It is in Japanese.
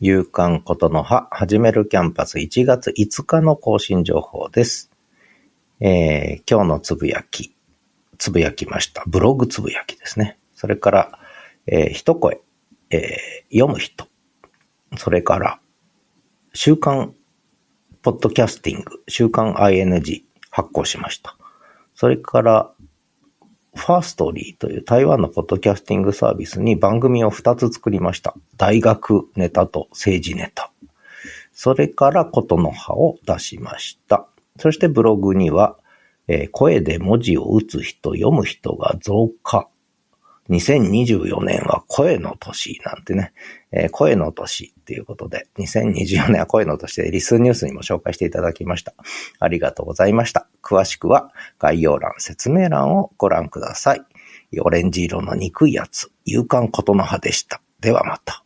夕刊ことの葉、始めるキャンパス1月5日の更新情報です。えー、今日のつぶやき、つぶやきました。ブログつぶやきですね。それから、えー、一声、えー、読む人。それから、週刊ポッドキャスティング、週刊 ING 発行しました。それから、ファーストリーという台湾のポッドキャスティングサービスに番組を2つ作りました。大学ネタと政治ネタ。それからことの葉を出しました。そしてブログには、えー声で文字を打つ人、読む人が増加。2024年は声の年なんてね、えー声の年っていうことで、2024年は声の年でリスニュースにも紹介していただきました。ありがとうございました。詳しくは概要欄、説明欄をご覧ください。オレンジ色の憎いやつ、勇敢ことの葉でした。ではまた。